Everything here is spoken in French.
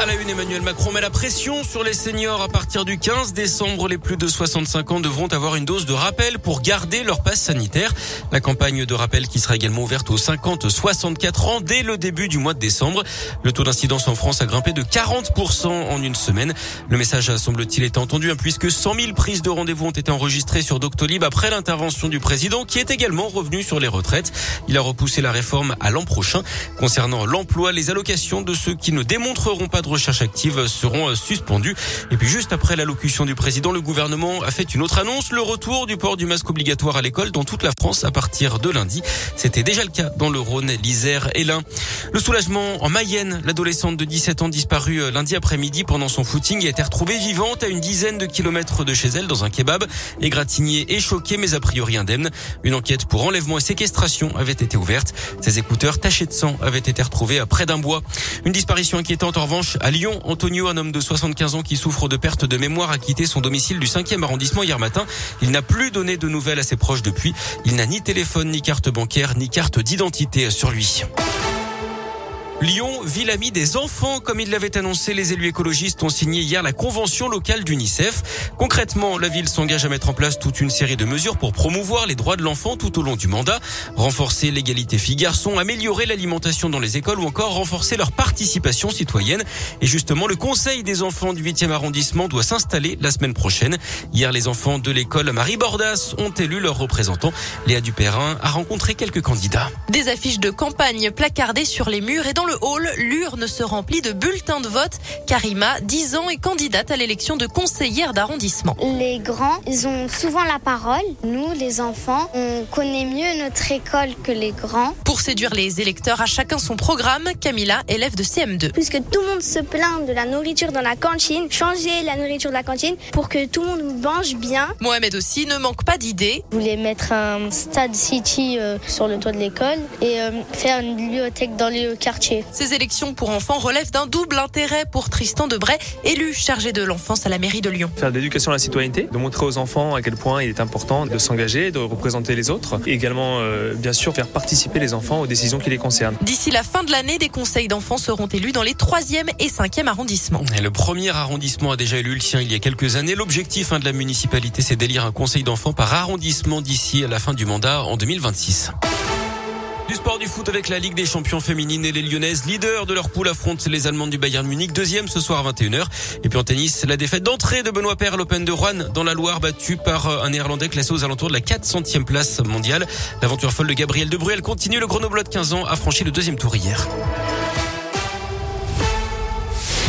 À la une, Emmanuel Macron met la pression sur les seniors. À partir du 15 décembre, les plus de 65 ans devront avoir une dose de rappel pour garder leur passe sanitaire. La campagne de rappel qui sera également ouverte aux 50-64 ans dès le début du mois de décembre. Le taux d'incidence en France a grimpé de 40% en une semaine. Le message semble-t-il été entendu hein, puisque 100 000 prises de rendez-vous ont été enregistrées sur Doctolib après l'intervention du président qui est également revenu sur les retraites. Il a repoussé la réforme à l'an prochain. Concernant l'emploi, les allocations de ceux qui ne démontreront pas de recherche active seront euh, suspendues. Et puis juste après l'allocution du président, le gouvernement a fait une autre annonce, le retour du port du masque obligatoire à l'école dans toute la France à partir de lundi. C'était déjà le cas dans le Rhône, l'Isère et l'Ain. Le soulagement en Mayenne, l'adolescente de 17 ans disparue euh, lundi après-midi pendant son footing a été retrouvée vivante à une dizaine de kilomètres de chez elle dans un kebab, égratignée et choquée mais a priori indemne. Une enquête pour enlèvement et séquestration avait été ouverte. Ses écouteurs tachés de sang avaient été retrouvés près d'un bois. Une disparition inquiétante en revanche à Lyon, Antonio, un homme de 75 ans qui souffre de perte de mémoire, a quitté son domicile du 5e arrondissement hier matin. Il n'a plus donné de nouvelles à ses proches depuis. Il n'a ni téléphone, ni carte bancaire, ni carte d'identité sur lui. Lyon, ville amie des enfants, comme il l'avait annoncé, les élus écologistes ont signé hier la convention locale d'UNICEF. Concrètement, la ville s'engage à mettre en place toute une série de mesures pour promouvoir les droits de l'enfant tout au long du mandat, renforcer l'égalité filles-garçons, améliorer l'alimentation dans les écoles ou encore renforcer leur participation citoyenne. Et justement, le conseil des enfants du 8e arrondissement doit s'installer la semaine prochaine. Hier, les enfants de l'école Marie Bordas ont élu leurs représentants. Léa Dupérin a rencontré quelques candidats. Des affiches de campagne placardées sur les murs et dans le hall, l'urne se remplit de bulletins de vote. Karima, 10 ans, est candidate à l'élection de conseillère d'arrondissement. Les grands, ils ont souvent la parole. Nous, les enfants, on connaît mieux notre école que les grands. Pour séduire les électeurs, à chacun son programme. Camilla, élève de CM2. Puisque tout le monde se plaint de la nourriture dans la cantine, changer la nourriture de la cantine pour que tout le monde mange bien. Mohamed aussi ne manque pas d'idées. Je voulais mettre un stade city euh, sur le toit de l'école et euh, faire une bibliothèque dans le Ces élections pour enfants relèvent d'un double intérêt pour Tristan Debray, élu chargé de l'enfance à la mairie de Lyon. Faire de l'éducation à la citoyenneté, de montrer aux enfants à quel point il est important de s'engager, de représenter les autres, et également, euh, bien sûr, faire participer les enfants aux décisions qui les concernent. D'ici la fin de l'année, des conseils d'enfants seront élus dans les 3e et 5e arrondissements. Et le premier arrondissement a déjà élu le sien il y a quelques années. L'objectif hein, de la municipalité, c'est d'élire un conseil d'enfants par arrondissement d'ici à la fin du mandat en 2026. Du sport du foot avec la Ligue des champions féminines et les Lyonnaises, leaders de leur poule, affrontent les Allemandes du Bayern Munich, deuxième ce soir à 21h. Et puis en tennis, la défaite d'entrée de Benoît Paire l'Open de Rouen dans la Loire, battu par euh, un Néerlandais classé aux alentours de la 400e place mondiale. L'aventure folle de Gabriel Debruyel continue. Le Grenoble de 15 ans a franchi le deuxième tour hier.